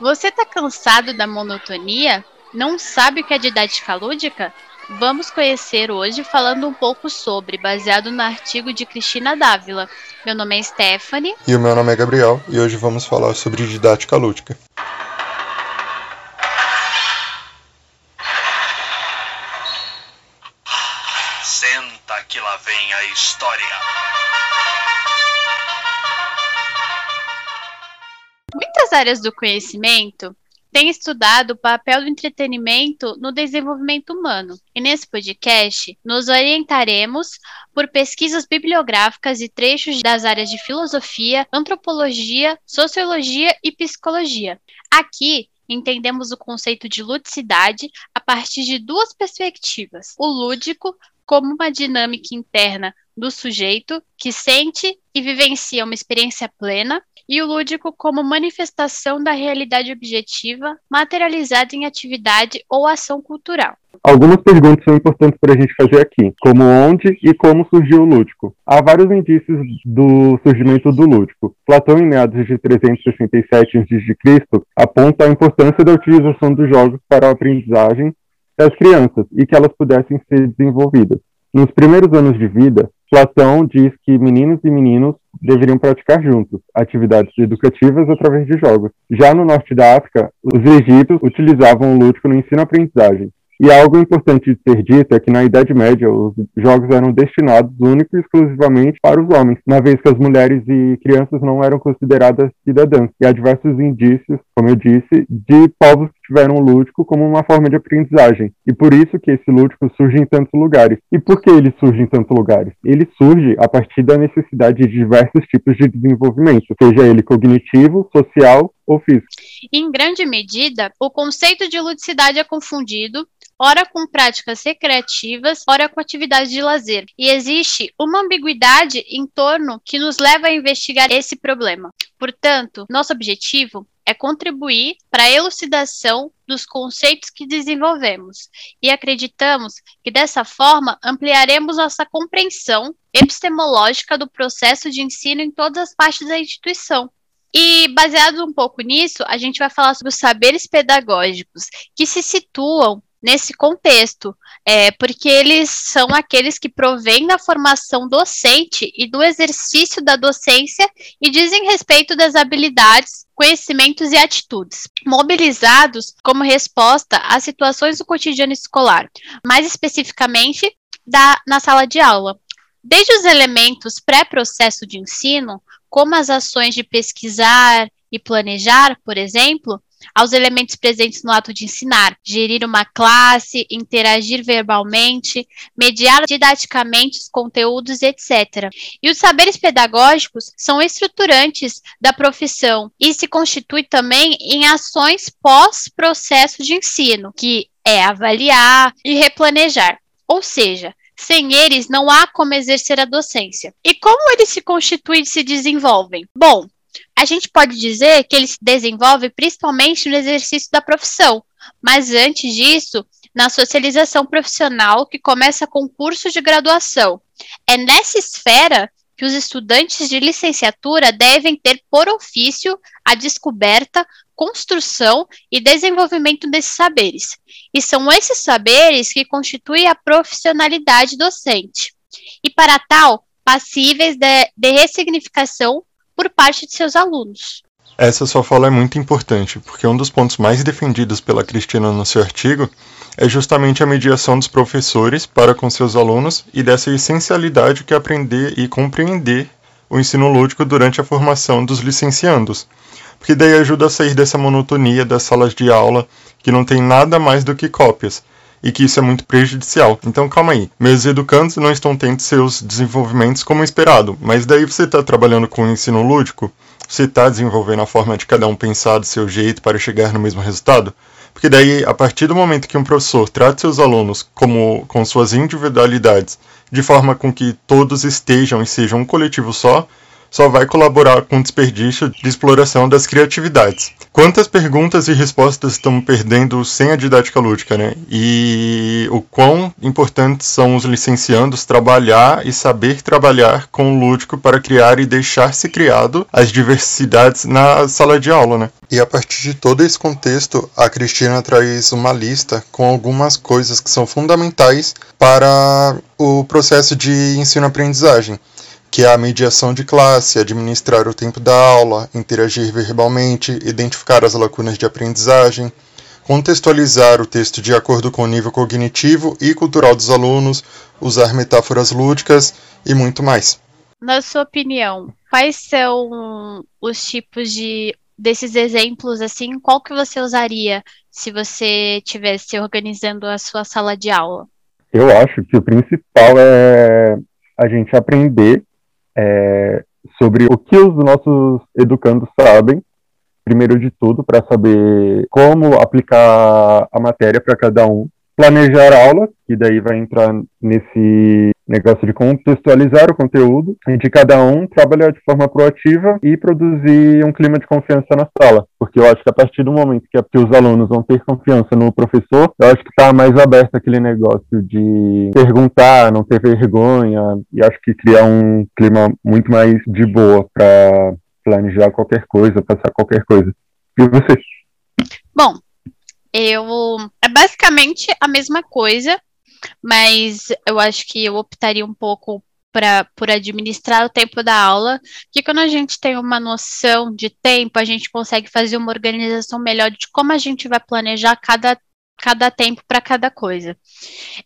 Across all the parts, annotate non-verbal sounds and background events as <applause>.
Você tá cansado da monotonia? Não sabe o que é didática lúdica? Vamos conhecer hoje falando um pouco sobre, baseado no artigo de Cristina Dávila. Meu nome é Stephanie. E o meu nome é Gabriel, e hoje vamos falar sobre didática lúdica. Áreas do conhecimento têm estudado o papel do entretenimento no desenvolvimento humano. E nesse podcast, nos orientaremos por pesquisas bibliográficas e trechos das áreas de filosofia, antropologia, sociologia e psicologia. Aqui, entendemos o conceito de ludicidade a partir de duas perspectivas: o lúdico, como uma dinâmica interna do sujeito que sente e vivencia uma experiência plena, e o lúdico como manifestação da realidade objetiva materializada em atividade ou ação cultural. Algumas perguntas são importantes para a gente fazer aqui, como onde e como surgiu o lúdico. Há vários indícios do surgimento do lúdico. Platão, em meados de 367 a.C., aponta a importância da utilização dos jogos para a aprendizagem das crianças e que elas pudessem ser desenvolvidas. Nos primeiros anos de vida, Platão diz que meninos e meninos deveriam praticar juntos atividades educativas através de jogos. Já no norte da África, os egípcios utilizavam o lúdico no ensino-aprendizagem. E algo importante de ser dito é que na Idade Média os jogos eram destinados único e exclusivamente para os homens, uma vez que as mulheres e crianças não eram consideradas cidadãs. E há diversos indícios, como eu disse, de povos tiveram o lúdico como uma forma de aprendizagem. E por isso que esse lúdico surge em tantos lugares. E por que ele surge em tantos lugares? Ele surge a partir da necessidade de diversos tipos de desenvolvimento, seja ele cognitivo, social ou físico. Em grande medida, o conceito de ludicidade é confundido ora com práticas recreativas, ora com atividades de lazer. E existe uma ambiguidade em torno que nos leva a investigar esse problema. Portanto, nosso objetivo é contribuir para a elucidação dos conceitos que desenvolvemos e acreditamos que dessa forma ampliaremos nossa compreensão epistemológica do processo de ensino em todas as partes da instituição. E baseado um pouco nisso, a gente vai falar sobre os saberes pedagógicos que se situam nesse contexto, é, porque eles são aqueles que provêm da formação docente e do exercício da docência e dizem respeito das habilidades, conhecimentos e atitudes, mobilizados como resposta às situações do cotidiano escolar, mais especificamente da, na sala de aula. Desde os elementos pré-processo de ensino, como as ações de pesquisar e planejar, por exemplo, aos elementos presentes no ato de ensinar, gerir uma classe, interagir verbalmente, mediar didaticamente os conteúdos, etc. E os saberes pedagógicos são estruturantes da profissão e se constitui também em ações pós-processo de ensino, que é avaliar e replanejar. Ou seja, sem eles, não há como exercer a docência. E como eles se constituem e se desenvolvem? Bom, a gente pode dizer que ele se desenvolve principalmente no exercício da profissão, mas antes disso, na socialização profissional, que começa com o curso de graduação. É nessa esfera que os estudantes de licenciatura devem ter por ofício a descoberta, construção e desenvolvimento desses saberes. E são esses saberes que constituem a profissionalidade docente. E para tal, passíveis de, de ressignificação por parte de seus alunos. Essa sua fala é muito importante, porque um dos pontos mais defendidos pela Cristina no seu artigo é justamente a mediação dos professores para com seus alunos e dessa essencialidade que é aprender e compreender o ensino lúdico durante a formação dos licenciandos, porque daí ajuda a sair dessa monotonia das salas de aula que não tem nada mais do que cópias, e que isso é muito prejudicial. Então calma aí, meus educandos não estão tendo seus desenvolvimentos como esperado, mas daí você está trabalhando com o ensino lúdico, você está desenvolvendo a forma de cada um pensar do seu jeito para chegar no mesmo resultado? Porque daí, a partir do momento que um professor trata seus alunos como com suas individualidades, de forma com que todos estejam e sejam um coletivo só, só vai colaborar com o desperdício de exploração das criatividades. Quantas perguntas e respostas estamos perdendo sem a didática lúdica, né? E o quão importantes são os licenciandos trabalhar e saber trabalhar com o lúdico para criar e deixar-se criado as diversidades na sala de aula, né? E a partir de todo esse contexto, a Cristina traz uma lista com algumas coisas que são fundamentais para o processo de ensino-aprendizagem que é a mediação de classe, administrar o tempo da aula, interagir verbalmente, identificar as lacunas de aprendizagem, contextualizar o texto de acordo com o nível cognitivo e cultural dos alunos, usar metáforas lúdicas e muito mais. Na sua opinião, quais são os tipos de desses exemplos assim, qual que você usaria se você estivesse organizando a sua sala de aula? Eu acho que o principal é a gente aprender é, sobre o que os nossos educandos sabem, primeiro de tudo, para saber como aplicar a matéria para cada um, planejar aulas, que daí vai entrar nesse negócio de contextualizar o conteúdo de cada um, trabalhar de forma proativa e produzir um clima de confiança na sala. Porque eu acho que a partir do momento que, que os alunos vão ter confiança no professor, eu acho que está mais aberto aquele negócio de perguntar, não ter vergonha, e acho que cria um clima muito mais de boa para planejar qualquer coisa, passar qualquer coisa. E você? Bom, eu é basicamente a mesma coisa, mas eu acho que eu optaria um pouco pra, por administrar o tempo da aula, que quando a gente tem uma noção de tempo, a gente consegue fazer uma organização melhor de como a gente vai planejar cada, cada tempo para cada coisa.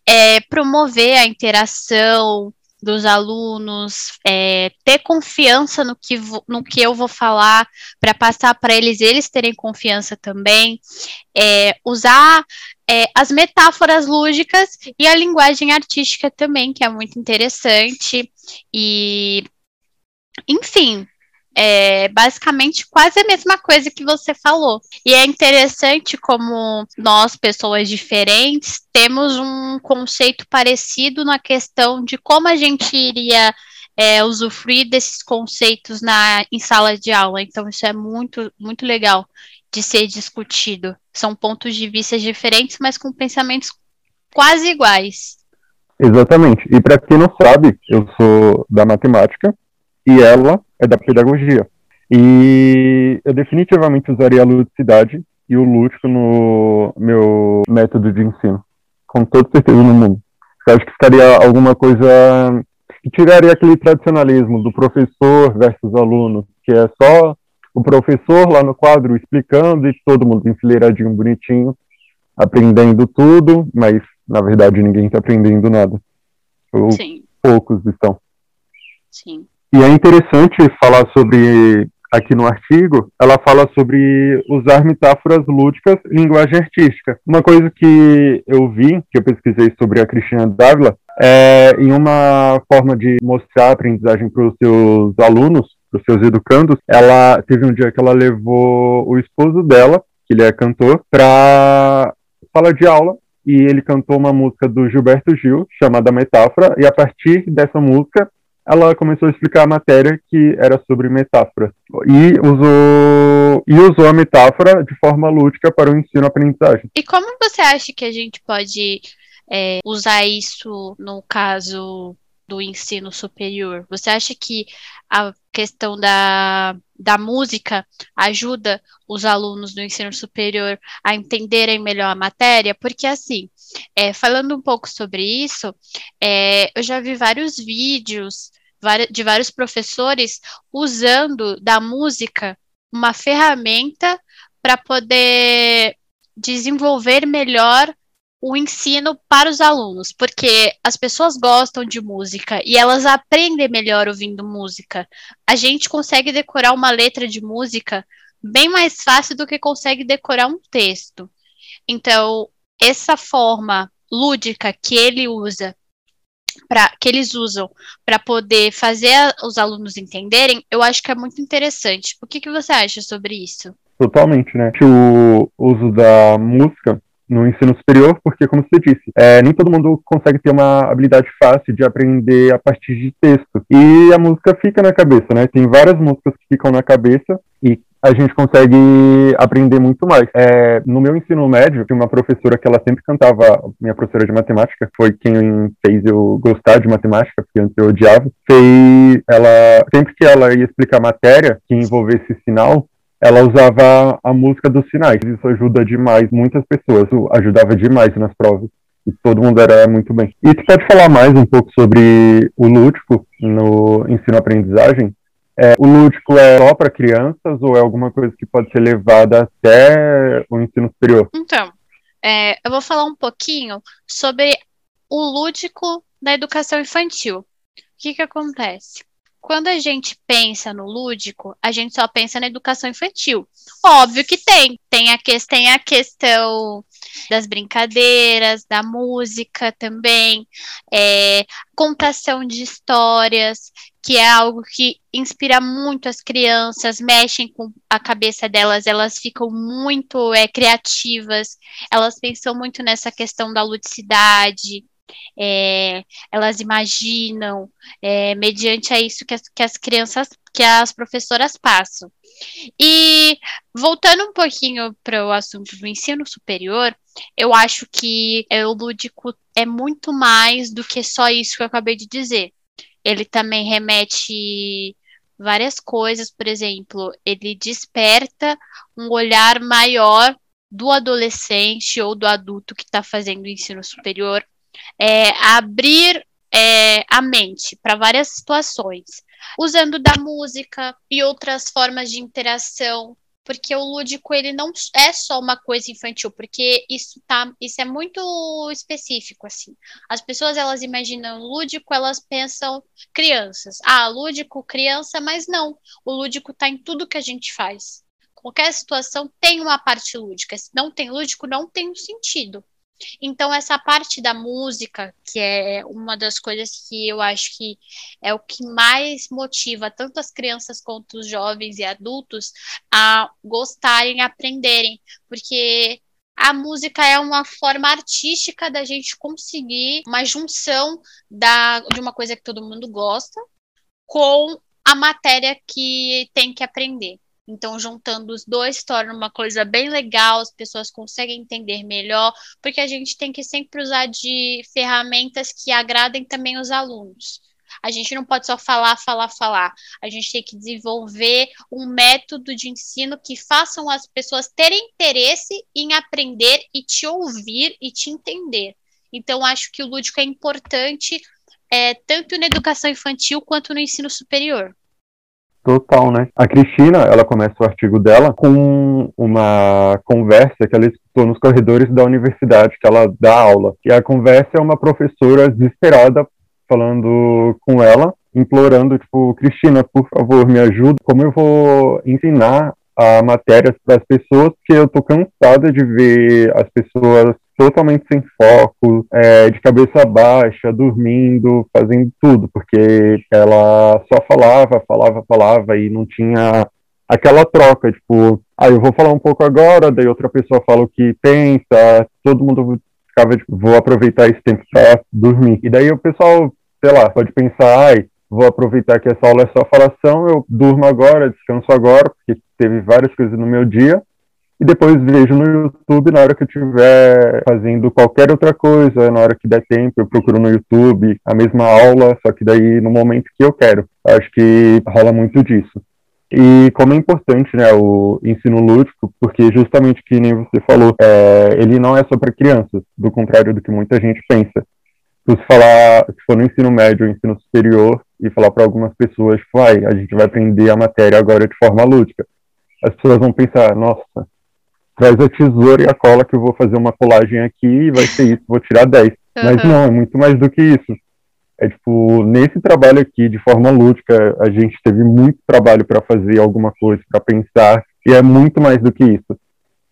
É, promover a interação, dos alunos, é, ter confiança no que, no que eu vou falar, para passar para eles, eles terem confiança também, é, usar é, as metáforas lúdicas e a linguagem artística também, que é muito interessante, e enfim, é basicamente quase a mesma coisa que você falou. E é interessante como nós, pessoas diferentes, temos um conceito parecido na questão de como a gente iria é, usufruir desses conceitos na, em sala de aula. Então, isso é muito, muito legal de ser discutido. São pontos de vista diferentes, mas com pensamentos quase iguais. Exatamente. E para quem não sabe, eu sou da matemática e ela é da pedagogia. E eu definitivamente usaria a ludicidade e o lúdico no meu método de ensino, com toda certeza no mundo. Eu acho que ficaria alguma coisa que tiraria aquele tradicionalismo do professor versus aluno, que é só o professor lá no quadro explicando e todo mundo enfileiradinho, bonitinho, aprendendo tudo, mas na verdade ninguém está aprendendo nada. Ou Sim. poucos estão. Sim. E é interessante falar sobre, aqui no artigo, ela fala sobre usar metáforas lúdicas em linguagem artística. Uma coisa que eu vi, que eu pesquisei sobre a Cristina Dávila, é em uma forma de mostrar a aprendizagem para os seus alunos, para os seus educandos, ela teve um dia que ela levou o esposo dela, que ele é cantor, para sala de aula e ele cantou uma música do Gilberto Gil chamada Metáfora e a partir dessa música ela começou a explicar a matéria que era sobre metáfora e usou e usou a metáfora de forma lúdica para o ensino-aprendizagem. E como você acha que a gente pode é, usar isso no caso do ensino superior? Você acha que a questão da, da música ajuda os alunos do ensino superior a entenderem melhor a matéria? Porque, assim, é, falando um pouco sobre isso, é, eu já vi vários vídeos de vários professores usando da música uma ferramenta para poder desenvolver melhor o ensino para os alunos, porque as pessoas gostam de música e elas aprendem melhor ouvindo música. A gente consegue decorar uma letra de música bem mais fácil do que consegue decorar um texto. Então, essa forma lúdica que ele usa para que eles usam para poder fazer a, os alunos entenderem, eu acho que é muito interessante. O que, que você acha sobre isso? Totalmente, né? O uso da música no ensino superior, porque, como você disse, é, nem todo mundo consegue ter uma habilidade fácil de aprender a partir de texto. E a música fica na cabeça, né? Tem várias músicas que ficam na cabeça e a gente consegue aprender muito mais. É, no meu ensino médio, tinha uma professora que ela sempre cantava, minha professora de matemática, foi quem fez eu gostar de matemática, porque antes eu odiava. Fez, ela, sempre que ela ia explicar matéria que envolvesse sinal, ela usava a música dos sinais. Isso ajuda demais muitas pessoas, ajudava demais nas provas. E todo mundo era muito bem. E tu pode falar mais um pouco sobre o lúdico no ensino-aprendizagem? É, o lúdico é só para crianças ou é alguma coisa que pode ser levada até o ensino superior? Então, é, eu vou falar um pouquinho sobre o lúdico da educação infantil. O que, que acontece? Quando a gente pensa no lúdico, a gente só pensa na educação infantil. Óbvio que tem. Tem a, que, tem a questão das brincadeiras, da música também, é, contação de histórias, que é algo que inspira muito as crianças, mexem com a cabeça delas, elas ficam muito é, criativas, elas pensam muito nessa questão da ludicidade, é, elas imaginam, é, mediante a isso que as, que as crianças, que as professoras passam. E voltando um pouquinho para o assunto do ensino superior, eu acho que é, o lúdico é muito mais do que só isso que eu acabei de dizer. Ele também remete várias coisas, por exemplo, ele desperta um olhar maior do adolescente ou do adulto que está fazendo o ensino superior é, abrir é, a mente para várias situações, usando da música e outras formas de interação, porque o lúdico ele não é só uma coisa infantil, porque isso tá, isso é muito específico assim. As pessoas elas imaginam lúdico, elas pensam crianças. Ah, lúdico, criança, mas não. O lúdico está em tudo que a gente faz. Qualquer situação tem uma parte lúdica. Se não tem lúdico, não tem sentido. Então, essa parte da música, que é uma das coisas que eu acho que é o que mais motiva tanto as crianças quanto os jovens e adultos a gostarem, aprenderem, porque a música é uma forma artística da gente conseguir uma junção da, de uma coisa que todo mundo gosta com a matéria que tem que aprender. Então, juntando os dois torna uma coisa bem legal, as pessoas conseguem entender melhor, porque a gente tem que sempre usar de ferramentas que agradem também os alunos. A gente não pode só falar, falar, falar. A gente tem que desenvolver um método de ensino que façam as pessoas terem interesse em aprender e te ouvir e te entender. Então, acho que o lúdico é importante é, tanto na educação infantil quanto no ensino superior. Total, né? A Cristina, ela começa o artigo dela com uma conversa que ela escutou nos corredores da universidade, que ela dá aula. E a conversa é uma professora desesperada falando com ela, implorando, tipo, Cristina, por favor, me ajuda. Como eu vou ensinar a matéria para as pessoas, porque eu tô cansada de ver as pessoas totalmente sem foco, é, de cabeça baixa, dormindo, fazendo tudo, porque ela só falava, falava, falava e não tinha aquela troca, tipo, ah, eu vou falar um pouco agora, daí outra pessoa fala o que pensa, todo mundo ficava, tipo, vou aproveitar esse tempo para dormir. E daí o pessoal, sei lá, pode pensar, ai, vou aproveitar que essa aula é só falação, eu durmo agora, descanso agora, porque teve várias coisas no meu dia, e depois vejo no YouTube na hora que eu estiver fazendo qualquer outra coisa, na hora que der tempo, eu procuro no YouTube a mesma aula, só que daí no momento que eu quero. Acho que rola muito disso. E como é importante né, o ensino lúdico, porque justamente que nem você falou, é, ele não é só para crianças, do contrário do que muita gente pensa. Se falar, se for no ensino médio ensino superior, e falar para algumas pessoas, vai, a gente vai aprender a matéria agora de forma lúdica. As pessoas vão pensar, nossa, traz a tesoura e a cola que eu vou fazer uma colagem aqui e vai ser isso, vou tirar 10. Uhum. <laughs> Mas não, é muito mais do que isso. É tipo, nesse trabalho aqui, de forma lúdica, a gente teve muito trabalho para fazer alguma coisa, para pensar, e é muito mais do que isso.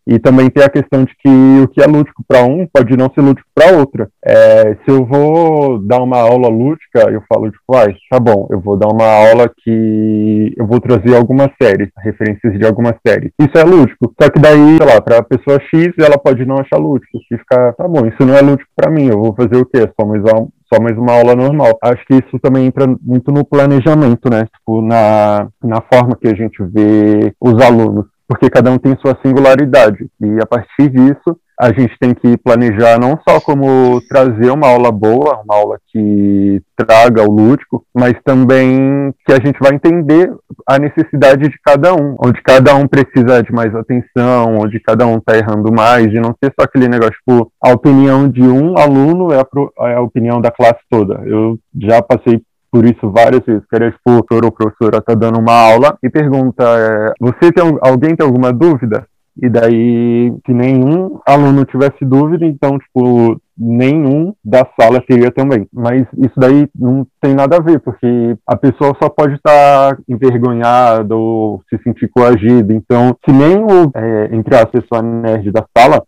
E também tem a questão de que o que é lúdico para um pode não ser lúdico para outra. É, se eu vou dar uma aula lúdica, eu falo, tipo, ah, tá bom, eu vou dar uma aula que eu vou trazer algumas séries, referências de algumas séries. Isso é lúdico. Só que daí, sei lá, para a pessoa X, ela pode não achar lúdico. E ficar, tá bom, isso não é lúdico para mim, eu vou fazer o quê? Só mais, só mais uma aula normal. Acho que isso também entra muito no planejamento, né? Tipo, na, na forma que a gente vê os alunos porque cada um tem sua singularidade. E a partir disso, a gente tem que planejar não só como trazer uma aula boa, uma aula que traga o lúdico, mas também que a gente vai entender a necessidade de cada um, onde cada um precisa de mais atenção, onde cada um está errando mais, e não ser só aquele negócio, tipo, a opinião de um aluno é a, é a opinião da classe toda. Eu já passei por isso várias vezes, que era o professor ou professora tá dando uma aula e pergunta, é, você tem alguém tem alguma dúvida? E daí, que nenhum aluno tivesse dúvida, então, tipo, nenhum da sala teria também. Mas isso daí não tem nada a ver, porque a pessoa só pode estar envergonhada ou se sentir coagida. Então, se nem o, é, entre a pessoa nerd da sala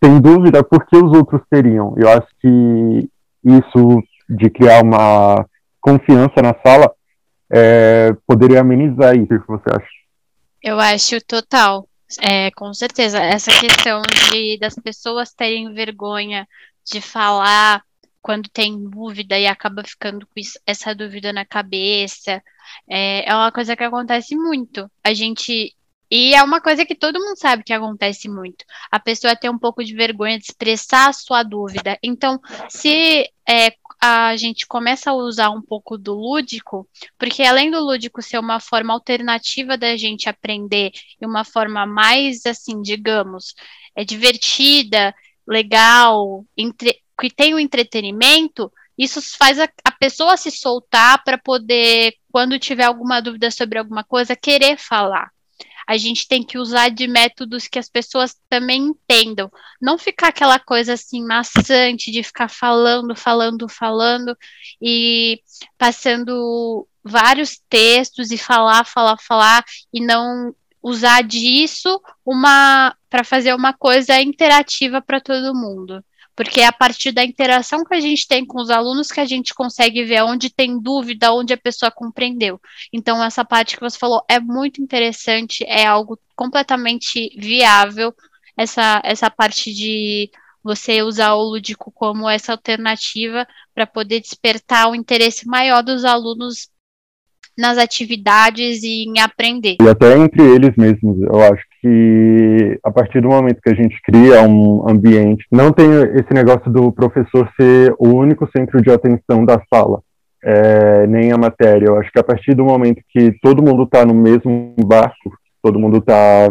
tem dúvida, por que os outros teriam? Eu acho que isso de criar uma confiança na sala, é, poderia amenizar isso. O que você acha? Eu acho total. É, com certeza. Essa questão de das pessoas terem vergonha de falar quando tem dúvida e acaba ficando com isso, essa dúvida na cabeça, é, é uma coisa que acontece muito. A gente e é uma coisa que todo mundo sabe que acontece muito. A pessoa tem um pouco de vergonha de expressar a sua dúvida. Então, se é, a gente começa a usar um pouco do lúdico, porque além do lúdico ser uma forma alternativa da gente aprender e uma forma mais, assim, digamos, é divertida, legal, entre, que tem o entretenimento, isso faz a, a pessoa se soltar para poder, quando tiver alguma dúvida sobre alguma coisa, querer falar a gente tem que usar de métodos que as pessoas também entendam. Não ficar aquela coisa assim maçante de ficar falando, falando, falando e passando vários textos e falar, falar, falar e não usar disso uma para fazer uma coisa interativa para todo mundo porque é a partir da interação que a gente tem com os alunos que a gente consegue ver onde tem dúvida, onde a pessoa compreendeu. Então, essa parte que você falou é muito interessante, é algo completamente viável, essa, essa parte de você usar o lúdico como essa alternativa para poder despertar o interesse maior dos alunos nas atividades e em aprender. E até entre eles mesmos, eu acho que a partir do momento que a gente cria um ambiente, não tem esse negócio do professor ser o único centro de atenção da sala, é, nem a matéria. Eu acho que a partir do momento que todo mundo está no mesmo barco, todo mundo está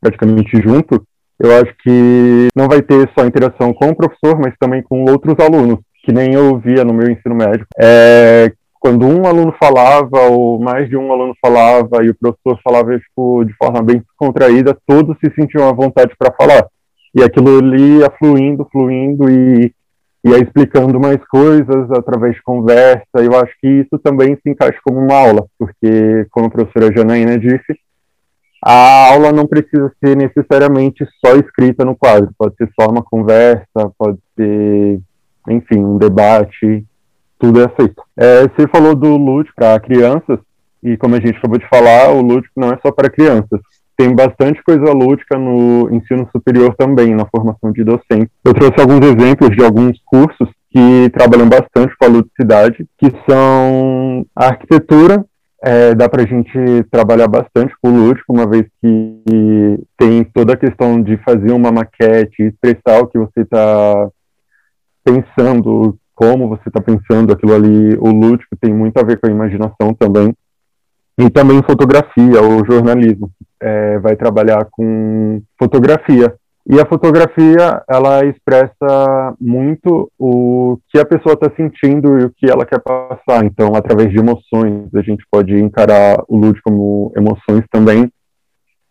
praticamente junto, eu acho que não vai ter só interação com o professor, mas também com outros alunos, que nem eu via no meu ensino médio, é, quando um aluno falava ou mais de um aluno falava e o professor falava tipo, de forma bem contraída, todos se sentiam à vontade para falar. E aquilo ali ia fluindo, fluindo e ia explicando mais coisas através de conversa. Eu acho que isso também se encaixa como uma aula, porque, como a professora Janaína disse, a aula não precisa ser necessariamente só escrita no quadro, pode ser só uma conversa, pode ser, enfim, um debate tudo é aceito. É, você falou do lúdico para crianças, e como a gente acabou de falar, o lúdico não é só para crianças. Tem bastante coisa lúdica no ensino superior também, na formação de docentes. Eu trouxe alguns exemplos de alguns cursos que trabalham bastante com a ludicidade, que são a arquitetura, é, dá para a gente trabalhar bastante com o lúdico, uma vez que tem toda a questão de fazer uma maquete, expressar o que você está pensando, como você está pensando aquilo ali, o lúdico tem muito a ver com a imaginação também. E também fotografia ou jornalismo. É, vai trabalhar com fotografia. E a fotografia, ela expressa muito o que a pessoa está sentindo e o que ela quer passar. Então, através de emoções, a gente pode encarar o lúdico como emoções também.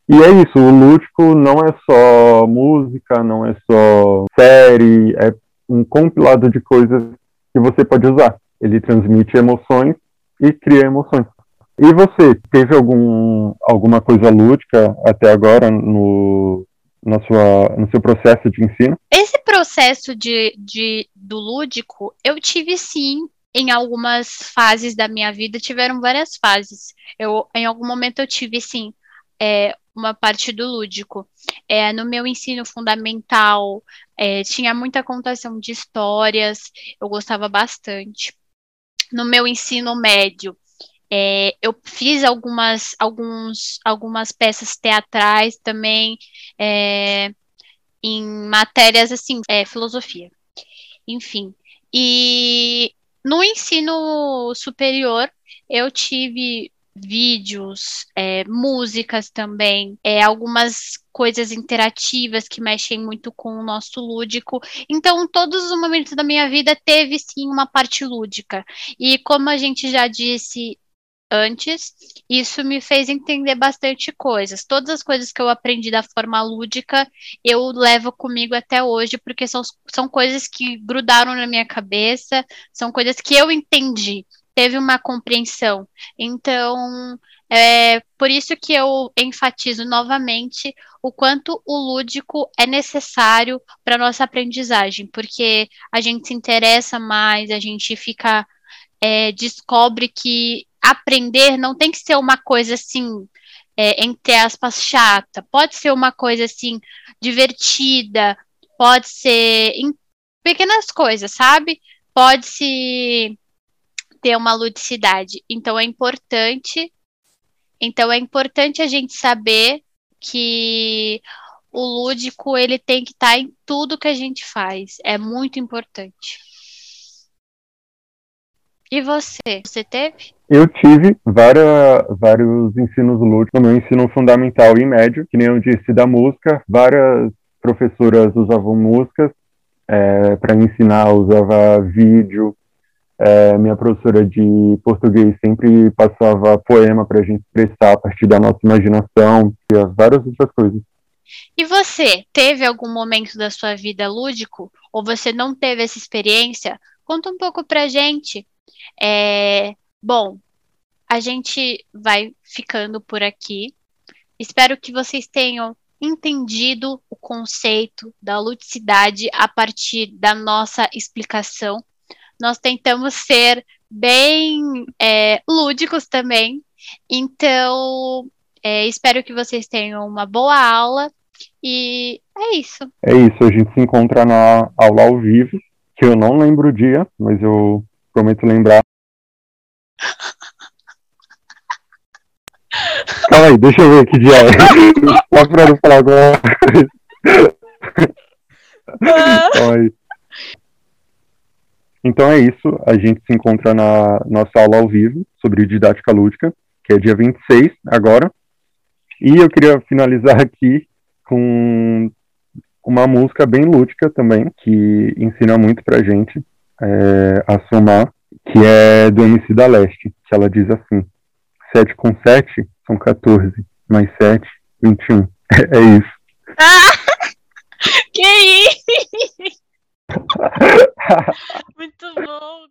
E é isso, o lúdico não é só música, não é só série, é um compilado de coisas que você pode usar. Ele transmite emoções e cria emoções. E você, teve algum, alguma coisa lúdica até agora no, na sua, no seu processo de ensino? Esse processo de, de, do lúdico, eu tive sim em algumas fases da minha vida, tiveram várias fases. Eu, em algum momento eu tive sim é, uma parte do lúdico. É, no meu ensino fundamental, é, tinha muita contação de histórias, eu gostava bastante. No meu ensino médio, é, eu fiz algumas, alguns, algumas peças teatrais também, é, em matérias assim, é, filosofia. Enfim. E no ensino superior, eu tive vídeos, é, músicas também, é, algumas coisas interativas que mexem muito com o nosso lúdico. Então, todos os momentos da minha vida teve sim uma parte lúdica. E como a gente já disse antes, isso me fez entender bastante coisas. Todas as coisas que eu aprendi da forma lúdica, eu levo comigo até hoje, porque são, são coisas que grudaram na minha cabeça, são coisas que eu entendi, teve uma compreensão. Então, é por isso que eu enfatizo novamente o quanto o lúdico é necessário para nossa aprendizagem, porque a gente se interessa mais, a gente fica é, descobre que aprender não tem que ser uma coisa assim, é, entre aspas, chata. Pode ser uma coisa assim, divertida, pode ser em pequenas coisas, sabe? Pode se ter uma ludicidade. Então é importante. Então é importante a gente saber que o lúdico ele tem que estar tá em tudo que a gente faz. É muito importante. E você? Você teve? Eu tive várias, vários ensinos lúdicos no meu ensino fundamental e médio, que nem eu disse, da música. Várias professoras usavam músicas é, para ensinar, usava vídeo. É, minha professora de português sempre passava poema para a gente expressar a partir da nossa imaginação e várias outras coisas. E você, teve algum momento da sua vida lúdico? Ou você não teve essa experiência? Conta um pouco pra gente. É, bom, a gente vai ficando por aqui. Espero que vocês tenham entendido o conceito da ludicidade a partir da nossa explicação. Nós tentamos ser bem é, lúdicos também. Então, é, espero que vocês tenham uma boa aula. E é isso. É isso, a gente se encontra na aula ao vivo, que eu não lembro o dia, mas eu prometo lembrar. <laughs> Calma aí, deixa eu ver que dia é. <laughs> Só pra não falar agora. <laughs> Calma aí. Então é isso, a gente se encontra na nossa aula ao vivo sobre didática lúdica, que é dia 26 agora. E eu queria finalizar <laughs> aqui com uma música bem lúdica também, que ensina muito pra gente é, a somar, que é do MC da Leste, que ela diz assim: 7 com 7 são 14, mais 7, 21. É, é isso. Ah, <laughs> que isso! <laughs> Muito bom,